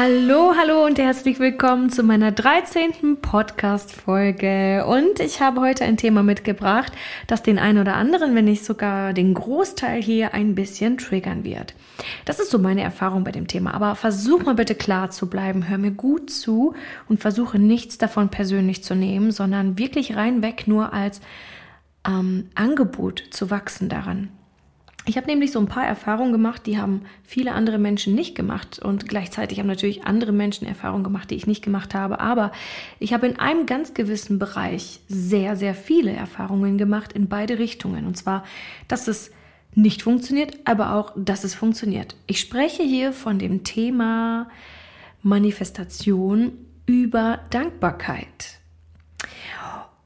Hallo, hallo und herzlich willkommen zu meiner 13. Podcast-Folge. Und ich habe heute ein Thema mitgebracht, das den einen oder anderen, wenn nicht sogar den Großteil hier ein bisschen triggern wird. Das ist so meine Erfahrung bei dem Thema. Aber versuch mal bitte klar zu bleiben, hör mir gut zu und versuche nichts davon persönlich zu nehmen, sondern wirklich reinweg nur als ähm, Angebot zu wachsen daran. Ich habe nämlich so ein paar Erfahrungen gemacht, die haben viele andere Menschen nicht gemacht. Und gleichzeitig haben natürlich andere Menschen Erfahrungen gemacht, die ich nicht gemacht habe. Aber ich habe in einem ganz gewissen Bereich sehr, sehr viele Erfahrungen gemacht in beide Richtungen. Und zwar, dass es nicht funktioniert, aber auch, dass es funktioniert. Ich spreche hier von dem Thema Manifestation über Dankbarkeit.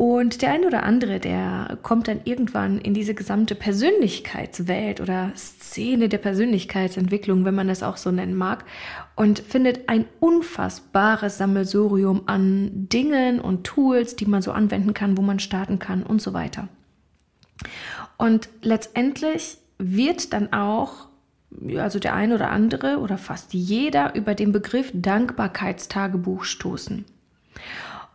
Und der ein oder andere, der kommt dann irgendwann in diese gesamte Persönlichkeitswelt oder Szene der Persönlichkeitsentwicklung, wenn man das auch so nennen mag, und findet ein unfassbares Sammelsurium an Dingen und Tools, die man so anwenden kann, wo man starten kann und so weiter. Und letztendlich wird dann auch also der ein oder andere oder fast jeder über den Begriff Dankbarkeitstagebuch stoßen.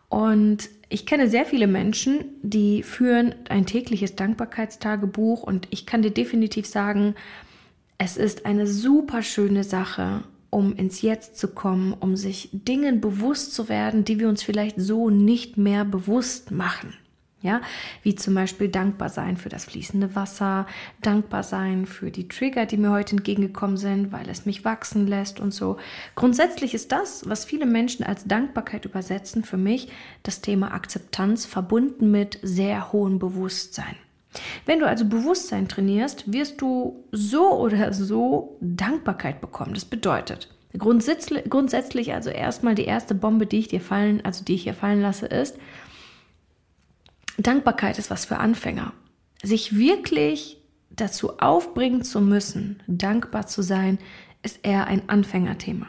Und ich kenne sehr viele Menschen, die führen ein tägliches Dankbarkeitstagebuch und ich kann dir definitiv sagen, es ist eine super schöne Sache, um ins Jetzt zu kommen, um sich Dingen bewusst zu werden, die wir uns vielleicht so nicht mehr bewusst machen. Ja, wie zum Beispiel dankbar sein für das fließende Wasser, dankbar sein für die Trigger, die mir heute entgegengekommen sind, weil es mich wachsen lässt und so. Grundsätzlich ist das, was viele Menschen als Dankbarkeit übersetzen, für mich das Thema Akzeptanz verbunden mit sehr hohem Bewusstsein. Wenn du also Bewusstsein trainierst, wirst du so oder so Dankbarkeit bekommen. Das bedeutet, grundsätzlich, grundsätzlich also erstmal die erste Bombe, die ich dir fallen, also die ich hier fallen lasse, ist, Dankbarkeit ist was für Anfänger. Sich wirklich dazu aufbringen zu müssen, dankbar zu sein, ist eher ein Anfängerthema.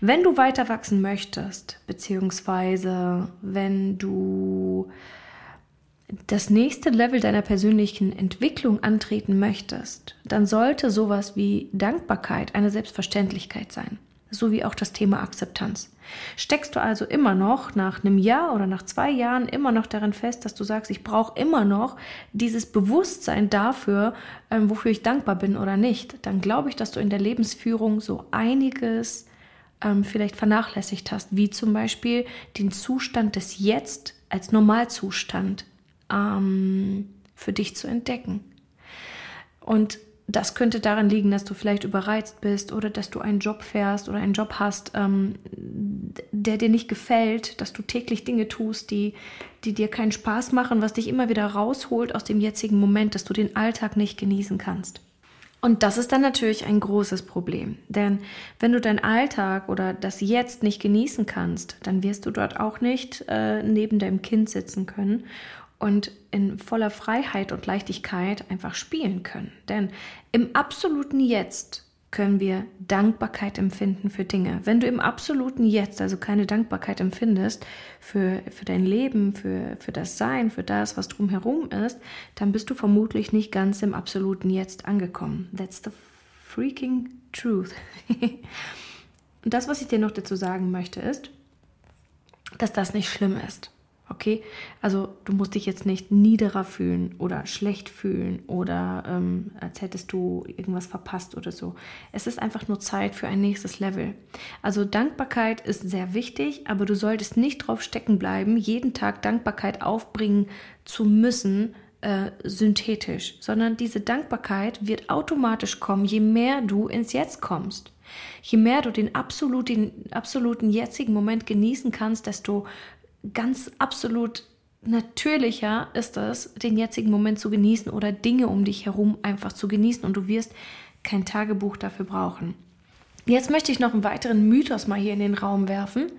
Wenn du weiter wachsen möchtest, beziehungsweise wenn du das nächste Level deiner persönlichen Entwicklung antreten möchtest, dann sollte sowas wie Dankbarkeit eine Selbstverständlichkeit sein sowie auch das Thema Akzeptanz. Steckst du also immer noch nach einem Jahr oder nach zwei Jahren immer noch darin fest, dass du sagst, ich brauche immer noch dieses Bewusstsein dafür, ähm, wofür ich dankbar bin oder nicht, dann glaube ich, dass du in der Lebensführung so einiges ähm, vielleicht vernachlässigt hast, wie zum Beispiel den Zustand des Jetzt als Normalzustand ähm, für dich zu entdecken. Und das könnte daran liegen, dass du vielleicht überreizt bist oder dass du einen Job fährst oder einen Job hast, ähm, der dir nicht gefällt, dass du täglich Dinge tust, die, die dir keinen Spaß machen, was dich immer wieder rausholt aus dem jetzigen Moment, dass du den Alltag nicht genießen kannst. Und das ist dann natürlich ein großes Problem. Denn wenn du deinen Alltag oder das Jetzt nicht genießen kannst, dann wirst du dort auch nicht äh, neben deinem Kind sitzen können und in voller Freiheit und Leichtigkeit einfach spielen können. Denn im absoluten Jetzt können wir Dankbarkeit empfinden für Dinge. Wenn du im absoluten Jetzt also keine Dankbarkeit empfindest für, für dein Leben, für, für das Sein, für das, was drumherum ist, dann bist du vermutlich nicht ganz im absoluten Jetzt angekommen. That's the freaking truth. und das, was ich dir noch dazu sagen möchte, ist, dass das nicht schlimm ist. Okay, also du musst dich jetzt nicht niederer fühlen oder schlecht fühlen oder ähm, als hättest du irgendwas verpasst oder so. Es ist einfach nur Zeit für ein nächstes Level. Also Dankbarkeit ist sehr wichtig, aber du solltest nicht drauf stecken bleiben, jeden Tag Dankbarkeit aufbringen zu müssen, äh, synthetisch, sondern diese Dankbarkeit wird automatisch kommen, je mehr du ins Jetzt kommst. Je mehr du den absoluten, absoluten jetzigen Moment genießen kannst, desto ganz absolut natürlicher ist es, den jetzigen Moment zu genießen oder Dinge um dich herum einfach zu genießen und du wirst kein Tagebuch dafür brauchen. Jetzt möchte ich noch einen weiteren Mythos mal hier in den Raum werfen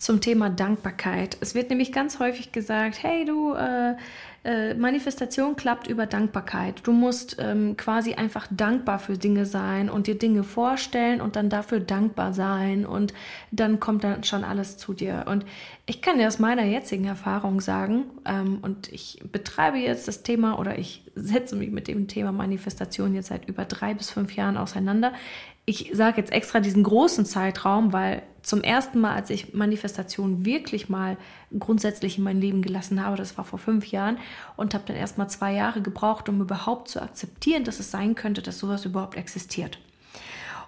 zum Thema Dankbarkeit. Es wird nämlich ganz häufig gesagt, hey du, äh, äh, Manifestation klappt über Dankbarkeit. Du musst ähm, quasi einfach dankbar für Dinge sein und dir Dinge vorstellen und dann dafür dankbar sein und dann kommt dann schon alles zu dir. Und ich kann dir aus meiner jetzigen Erfahrung sagen, ähm, und ich betreibe jetzt das Thema oder ich setze mich mit dem Thema Manifestation jetzt seit über drei bis fünf Jahren auseinander. ich sage jetzt extra diesen großen Zeitraum, weil zum ersten Mal, als ich Manifestation wirklich mal grundsätzlich in mein Leben gelassen habe, das war vor fünf Jahren, und habe dann erst mal zwei Jahre gebraucht, um überhaupt zu akzeptieren, dass es sein könnte, dass sowas überhaupt existiert.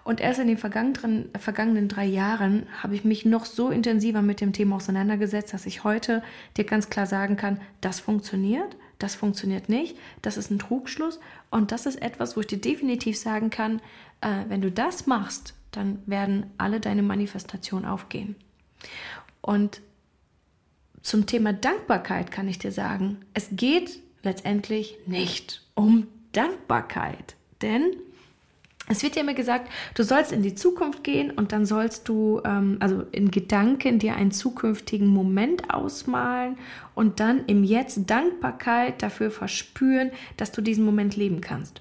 Und erst in den vergangenen, vergangenen drei Jahren habe ich mich noch so intensiver mit dem Thema auseinandergesetzt, dass ich heute dir ganz klar sagen kann, das funktioniert, das funktioniert nicht, das ist ein Trugschluss und das ist etwas, wo ich dir definitiv sagen kann, äh, wenn du das machst, dann werden alle deine Manifestationen aufgehen. Und zum Thema Dankbarkeit kann ich dir sagen, es geht letztendlich nicht um Dankbarkeit. Denn es wird ja immer gesagt, du sollst in die Zukunft gehen und dann sollst du, ähm, also in Gedanken, dir einen zukünftigen Moment ausmalen und dann im Jetzt Dankbarkeit dafür verspüren, dass du diesen Moment leben kannst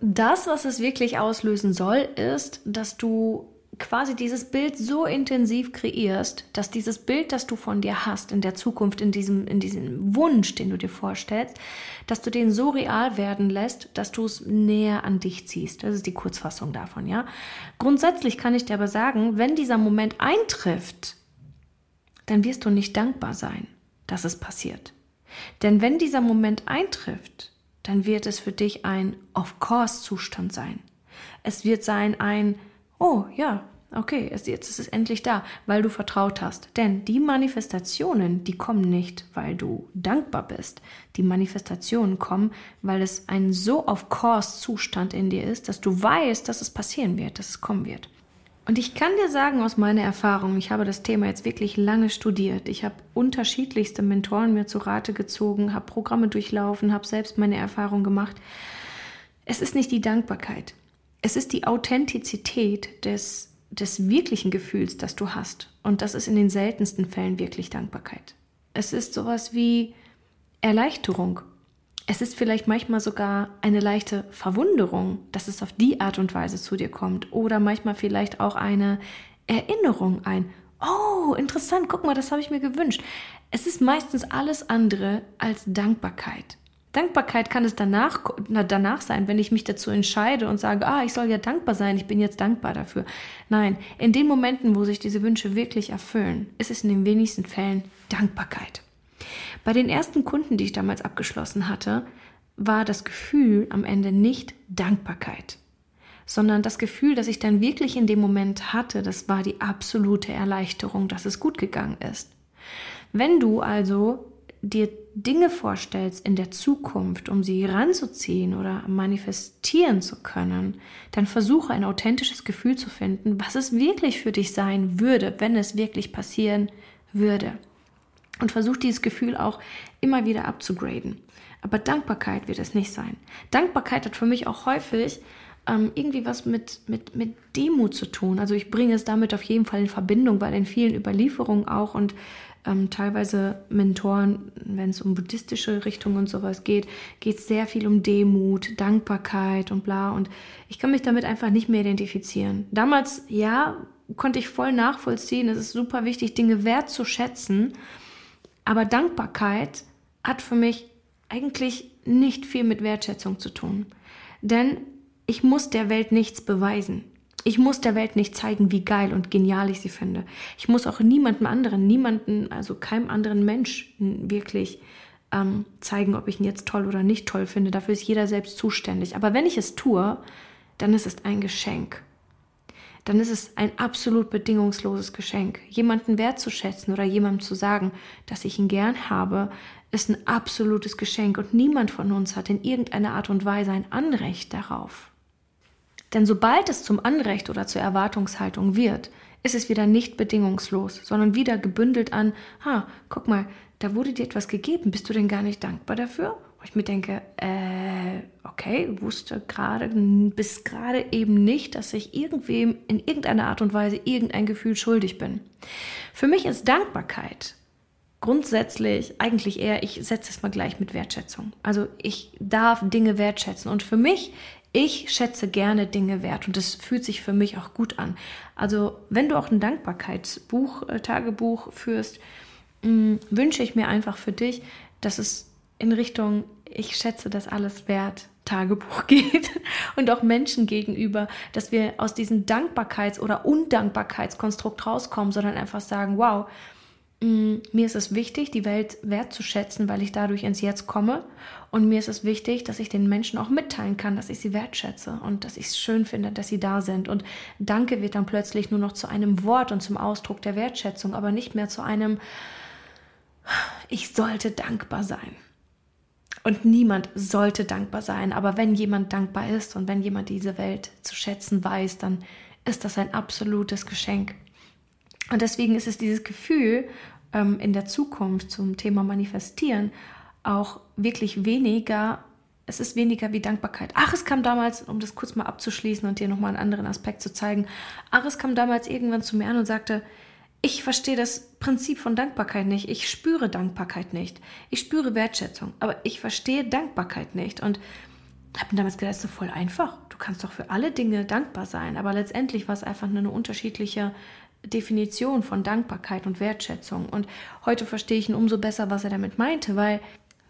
das, was es wirklich auslösen soll, ist, dass du quasi dieses Bild so intensiv kreierst, dass dieses Bild, das du von dir hast in der Zukunft, in diesem, in diesem Wunsch, den du dir vorstellst, dass du den so real werden lässt, dass du es näher an dich ziehst. Das ist die Kurzfassung davon, ja. Grundsätzlich kann ich dir aber sagen, wenn dieser Moment eintrifft, dann wirst du nicht dankbar sein, dass es passiert. Denn wenn dieser Moment eintrifft, dann wird es für dich ein Of-Course-Zustand sein. Es wird sein ein, oh ja, okay, jetzt ist es endlich da, weil du vertraut hast. Denn die Manifestationen, die kommen nicht, weil du dankbar bist. Die Manifestationen kommen, weil es ein so Of-Course-Zustand in dir ist, dass du weißt, dass es passieren wird, dass es kommen wird. Und ich kann dir sagen aus meiner Erfahrung, ich habe das Thema jetzt wirklich lange studiert. Ich habe unterschiedlichste Mentoren mir zu Rate gezogen, habe Programme durchlaufen, habe selbst meine Erfahrung gemacht. Es ist nicht die Dankbarkeit. Es ist die Authentizität des, des wirklichen Gefühls, das du hast. Und das ist in den seltensten Fällen wirklich Dankbarkeit. Es ist sowas wie Erleichterung es ist vielleicht manchmal sogar eine leichte Verwunderung, dass es auf die Art und Weise zu dir kommt. Oder manchmal vielleicht auch eine Erinnerung, ein, oh, interessant, guck mal, das habe ich mir gewünscht. Es ist meistens alles andere als Dankbarkeit. Dankbarkeit kann es danach, danach sein, wenn ich mich dazu entscheide und sage, ah, ich soll ja dankbar sein, ich bin jetzt dankbar dafür. Nein, in den Momenten, wo sich diese Wünsche wirklich erfüllen, ist es in den wenigsten Fällen Dankbarkeit. Bei den ersten Kunden, die ich damals abgeschlossen hatte, war das Gefühl am Ende nicht Dankbarkeit, sondern das Gefühl, das ich dann wirklich in dem Moment hatte, das war die absolute Erleichterung, dass es gut gegangen ist. Wenn du also dir Dinge vorstellst in der Zukunft, um sie ranzuziehen oder manifestieren zu können, dann versuche ein authentisches Gefühl zu finden, was es wirklich für dich sein würde, wenn es wirklich passieren würde und versucht dieses Gefühl auch immer wieder abzugraden. Aber Dankbarkeit wird es nicht sein. Dankbarkeit hat für mich auch häufig ähm, irgendwie was mit, mit, mit Demut zu tun. Also ich bringe es damit auf jeden Fall in Verbindung, weil in vielen Überlieferungen auch und ähm, teilweise Mentoren, wenn es um buddhistische Richtungen und sowas geht, geht es sehr viel um Demut, Dankbarkeit und bla. Und ich kann mich damit einfach nicht mehr identifizieren. Damals, ja, konnte ich voll nachvollziehen. Es ist super wichtig, Dinge wertzuschätzen. Aber Dankbarkeit hat für mich eigentlich nicht viel mit Wertschätzung zu tun. Denn ich muss der Welt nichts beweisen. Ich muss der Welt nicht zeigen, wie geil und genial ich sie finde. Ich muss auch niemandem anderen, niemanden, also keinem anderen Menschen wirklich ähm, zeigen, ob ich ihn jetzt toll oder nicht toll finde. Dafür ist jeder selbst zuständig. Aber wenn ich es tue, dann ist es ein Geschenk dann ist es ein absolut bedingungsloses Geschenk. Jemanden wertzuschätzen oder jemandem zu sagen, dass ich ihn gern habe, ist ein absolutes Geschenk und niemand von uns hat in irgendeiner Art und Weise ein Anrecht darauf. Denn sobald es zum Anrecht oder zur Erwartungshaltung wird, ist es wieder nicht bedingungslos, sondern wieder gebündelt an, ha, guck mal, da wurde dir etwas gegeben, bist du denn gar nicht dankbar dafür? Wo ich mir denke, äh, okay, wusste gerade, bis gerade eben nicht, dass ich irgendwem in irgendeiner Art und Weise irgendein Gefühl schuldig bin. Für mich ist Dankbarkeit grundsätzlich eigentlich eher, ich setze es mal gleich mit Wertschätzung. Also ich darf Dinge wertschätzen und für mich ich schätze gerne Dinge wert und das fühlt sich für mich auch gut an. Also wenn du auch ein Dankbarkeitsbuch, äh, Tagebuch führst, mm, wünsche ich mir einfach für dich, dass es in Richtung ich schätze das alles wert, Tagebuch geht und auch Menschen gegenüber, dass wir aus diesem Dankbarkeits- oder Undankbarkeitskonstrukt rauskommen, sondern einfach sagen, wow, mm, mir ist es wichtig, die Welt wertzuschätzen, weil ich dadurch ins Jetzt komme. Und mir ist es wichtig, dass ich den Menschen auch mitteilen kann, dass ich sie wertschätze und dass ich es schön finde, dass sie da sind. Und Danke wird dann plötzlich nur noch zu einem Wort und zum Ausdruck der Wertschätzung, aber nicht mehr zu einem, ich sollte dankbar sein. Und niemand sollte dankbar sein. Aber wenn jemand dankbar ist und wenn jemand diese Welt zu schätzen weiß, dann ist das ein absolutes Geschenk. Und deswegen ist es dieses Gefühl ähm, in der Zukunft zum Thema Manifestieren auch wirklich weniger, es ist weniger wie Dankbarkeit. Ach, es kam damals, um das kurz mal abzuschließen und dir nochmal einen anderen Aspekt zu zeigen, ach, es kam damals irgendwann zu mir an und sagte, ich verstehe das Prinzip von Dankbarkeit nicht. Ich spüre Dankbarkeit nicht. Ich spüre Wertschätzung, aber ich verstehe Dankbarkeit nicht. Und habe mir damals gedacht, das ist so voll einfach. Du kannst doch für alle Dinge dankbar sein. Aber letztendlich war es einfach nur eine unterschiedliche Definition von Dankbarkeit und Wertschätzung. Und heute verstehe ich ihn umso besser, was er damit meinte, weil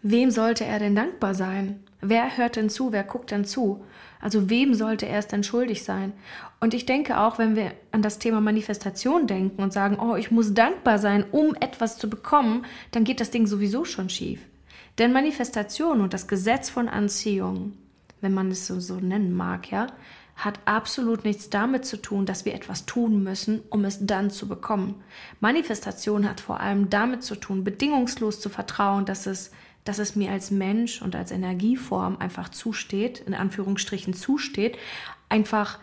wem sollte er denn dankbar sein? Wer hört denn zu? Wer guckt denn zu? Also wem sollte er es denn schuldig sein? Und ich denke auch, wenn wir an das Thema Manifestation denken und sagen, oh, ich muss dankbar sein, um etwas zu bekommen, dann geht das Ding sowieso schon schief. Denn Manifestation und das Gesetz von Anziehung, wenn man es so, so nennen mag, ja, hat absolut nichts damit zu tun, dass wir etwas tun müssen, um es dann zu bekommen. Manifestation hat vor allem damit zu tun, bedingungslos zu vertrauen, dass es dass es mir als Mensch und als Energieform einfach zusteht, in Anführungsstrichen zusteht, einfach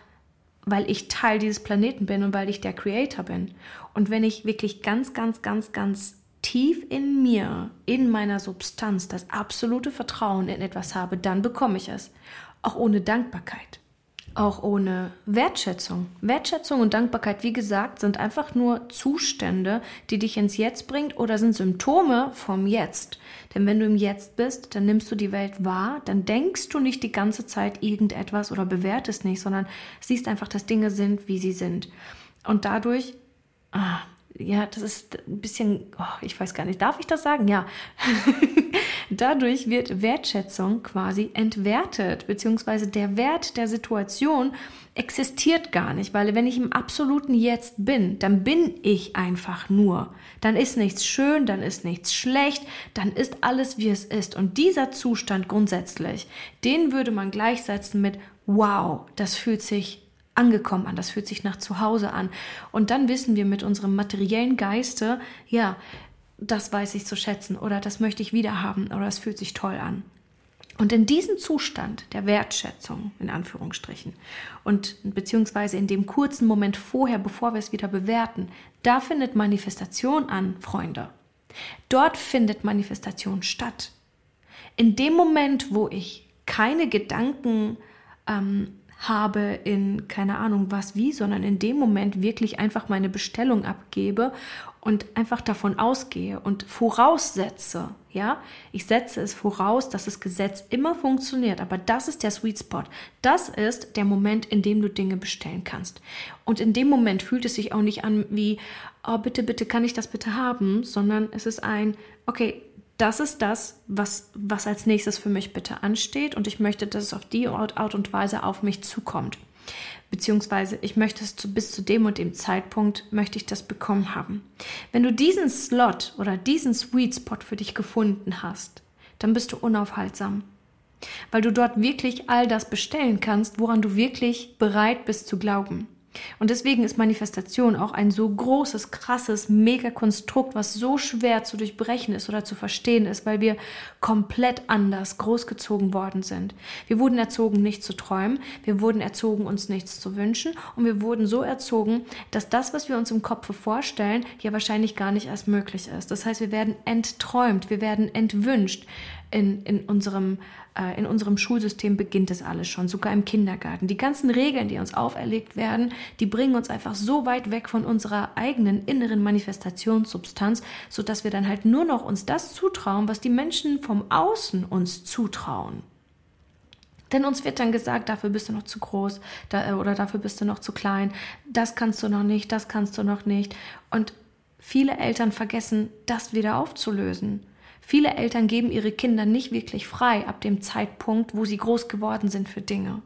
weil ich Teil dieses Planeten bin und weil ich der Creator bin. Und wenn ich wirklich ganz, ganz, ganz, ganz tief in mir, in meiner Substanz, das absolute Vertrauen in etwas habe, dann bekomme ich es. Auch ohne Dankbarkeit auch ohne Wertschätzung. Wertschätzung und Dankbarkeit, wie gesagt, sind einfach nur Zustände, die dich ins Jetzt bringt oder sind Symptome vom Jetzt. Denn wenn du im Jetzt bist, dann nimmst du die Welt wahr, dann denkst du nicht die ganze Zeit irgendetwas oder bewertest nicht, sondern siehst einfach, dass Dinge sind, wie sie sind. Und dadurch, ah, ja, das ist ein bisschen, oh, ich weiß gar nicht, darf ich das sagen? Ja. Dadurch wird Wertschätzung quasi entwertet, beziehungsweise der Wert der Situation existiert gar nicht, weil wenn ich im absoluten Jetzt bin, dann bin ich einfach nur. Dann ist nichts schön, dann ist nichts schlecht, dann ist alles, wie es ist. Und dieser Zustand grundsätzlich, den würde man gleichsetzen mit, wow, das fühlt sich angekommen an, das fühlt sich nach Zuhause an. Und dann wissen wir mit unserem materiellen Geiste, ja, das weiß ich zu schätzen oder das möchte ich wieder haben oder es fühlt sich toll an. Und in diesem Zustand der Wertschätzung, in Anführungsstrichen, und beziehungsweise in dem kurzen Moment vorher, bevor wir es wieder bewerten, da findet Manifestation an, Freunde. Dort findet Manifestation statt. In dem Moment, wo ich keine Gedanken ähm, habe in keine Ahnung was wie, sondern in dem Moment wirklich einfach meine Bestellung abgebe und einfach davon ausgehe und voraussetze, ja, ich setze es voraus, dass das Gesetz immer funktioniert, aber das ist der Sweet Spot. Das ist der Moment, in dem du Dinge bestellen kannst. Und in dem Moment fühlt es sich auch nicht an wie, oh, bitte, bitte, kann ich das bitte haben, sondern es ist ein, okay, das ist das, was, was als nächstes für mich bitte ansteht und ich möchte, dass es auf die Art und Weise auf mich zukommt. Beziehungsweise ich möchte es zu, bis zu dem und dem Zeitpunkt möchte ich das bekommen haben. Wenn du diesen Slot oder diesen Sweet Spot für dich gefunden hast, dann bist du unaufhaltsam. Weil du dort wirklich all das bestellen kannst, woran du wirklich bereit bist zu glauben. Und deswegen ist Manifestation auch ein so großes, krasses Megakonstrukt, was so schwer zu durchbrechen ist oder zu verstehen ist, weil wir komplett anders großgezogen worden sind. Wir wurden erzogen, nicht zu träumen, wir wurden erzogen, uns nichts zu wünschen und wir wurden so erzogen, dass das, was wir uns im Kopf vorstellen, ja wahrscheinlich gar nicht erst möglich ist. Das heißt, wir werden entträumt, wir werden entwünscht in, in, unserem, in unserem Schulsystem beginnt das alles schon, sogar im Kindergarten. Die ganzen Regeln, die uns auferlegt werden, die bringen uns einfach so weit weg von unserer eigenen inneren Manifestationssubstanz, sodass wir dann halt nur noch uns das zutrauen, was die Menschen vom Außen uns zutrauen. Denn uns wird dann gesagt, dafür bist du noch zu groß da, äh, oder dafür bist du noch zu klein, das kannst du noch nicht, das kannst du noch nicht. Und viele Eltern vergessen, das wieder aufzulösen. Viele Eltern geben ihre Kinder nicht wirklich frei ab dem Zeitpunkt, wo sie groß geworden sind für Dinge.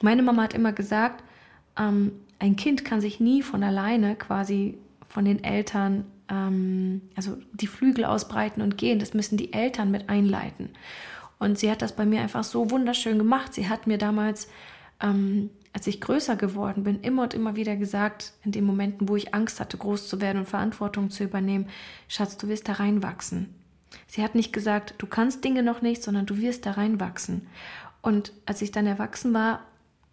Meine Mama hat immer gesagt, ähm, ein Kind kann sich nie von alleine quasi von den Eltern, ähm, also die Flügel ausbreiten und gehen. Das müssen die Eltern mit einleiten. Und sie hat das bei mir einfach so wunderschön gemacht. Sie hat mir damals, ähm, als ich größer geworden bin, immer und immer wieder gesagt, in den Momenten, wo ich Angst hatte, groß zu werden und Verantwortung zu übernehmen, Schatz, du wirst da reinwachsen. Sie hat nicht gesagt, du kannst Dinge noch nicht, sondern du wirst da reinwachsen. Und als ich dann erwachsen war,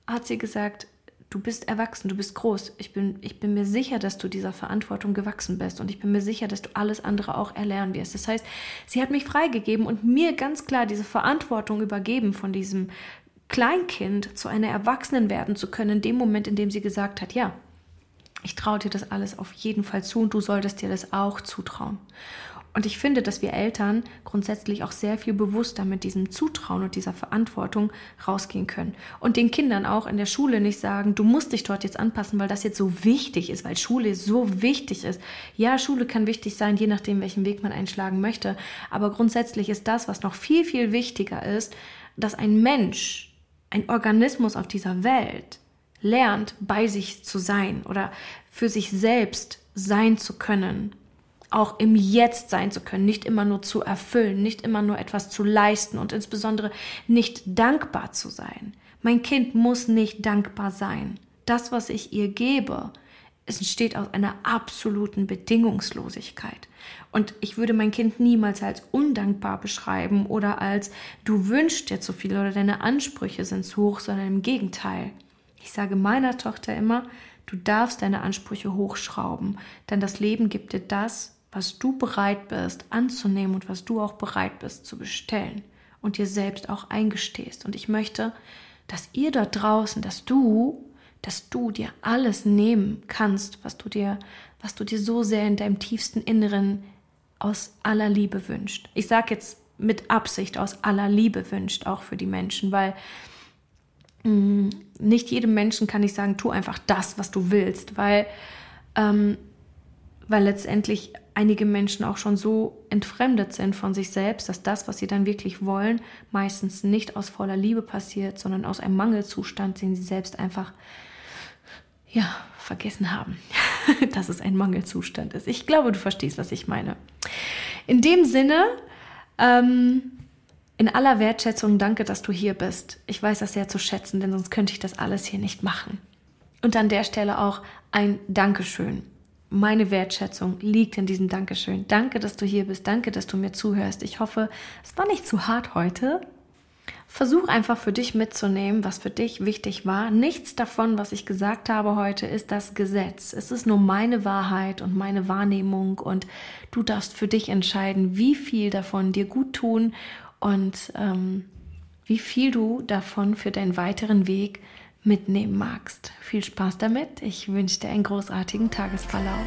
hat sie gesagt, du bist erwachsen, du bist groß. Ich bin, ich bin mir sicher, dass du dieser Verantwortung gewachsen bist und ich bin mir sicher, dass du alles andere auch erlernen wirst. Das heißt, sie hat mich freigegeben und mir ganz klar diese Verantwortung übergeben von diesem Kleinkind zu einer Erwachsenen werden zu können, in dem Moment, in dem sie gesagt hat, ja, ich traue dir das alles auf jeden Fall zu und du solltest dir das auch zutrauen. Und ich finde, dass wir Eltern grundsätzlich auch sehr viel bewusster mit diesem Zutrauen und dieser Verantwortung rausgehen können. Und den Kindern auch in der Schule nicht sagen, du musst dich dort jetzt anpassen, weil das jetzt so wichtig ist, weil Schule so wichtig ist. Ja, Schule kann wichtig sein, je nachdem, welchen Weg man einschlagen möchte. Aber grundsätzlich ist das, was noch viel, viel wichtiger ist, dass ein Mensch, ein Organismus auf dieser Welt lernt, bei sich zu sein oder für sich selbst sein zu können auch im Jetzt sein zu können, nicht immer nur zu erfüllen, nicht immer nur etwas zu leisten und insbesondere nicht dankbar zu sein. Mein Kind muss nicht dankbar sein. Das, was ich ihr gebe, es entsteht aus einer absoluten Bedingungslosigkeit. Und ich würde mein Kind niemals als undankbar beschreiben oder als du wünschst dir zu viel oder deine Ansprüche sind zu hoch, sondern im Gegenteil. Ich sage meiner Tochter immer, du darfst deine Ansprüche hochschrauben, denn das Leben gibt dir das, was du bereit bist anzunehmen und was du auch bereit bist zu bestellen und dir selbst auch eingestehst. Und ich möchte, dass ihr da draußen, dass du, dass du dir alles nehmen kannst, was du dir, was du dir so sehr in deinem tiefsten Inneren aus aller Liebe wünscht. Ich sage jetzt mit Absicht aus aller Liebe wünscht, auch für die Menschen, weil mh, mm, nicht jedem Menschen kann ich sagen, tu einfach das, was du willst, weil ähm, weil letztendlich einige Menschen auch schon so entfremdet sind von sich selbst, dass das, was sie dann wirklich wollen, meistens nicht aus voller Liebe passiert, sondern aus einem Mangelzustand, den sie selbst einfach ja, vergessen haben, dass es ein Mangelzustand ist. Ich glaube, du verstehst, was ich meine. In dem Sinne, ähm, in aller Wertschätzung, danke, dass du hier bist. Ich weiß das sehr zu schätzen, denn sonst könnte ich das alles hier nicht machen. Und an der Stelle auch ein Dankeschön meine Wertschätzung liegt in diesem Dankeschön. Danke, dass du hier bist. Danke, dass du mir zuhörst. Ich hoffe, es war nicht zu hart heute. Versuch einfach für dich mitzunehmen, was für dich wichtig war. Nichts davon, was ich gesagt habe heute, ist das Gesetz. Es ist nur meine Wahrheit und meine Wahrnehmung und du darfst für dich entscheiden, wie viel davon dir gut tun und ähm, wie viel du davon für deinen weiteren Weg mitnehmen magst. Viel Spaß damit. Ich wünsche dir einen großartigen Tagesverlauf.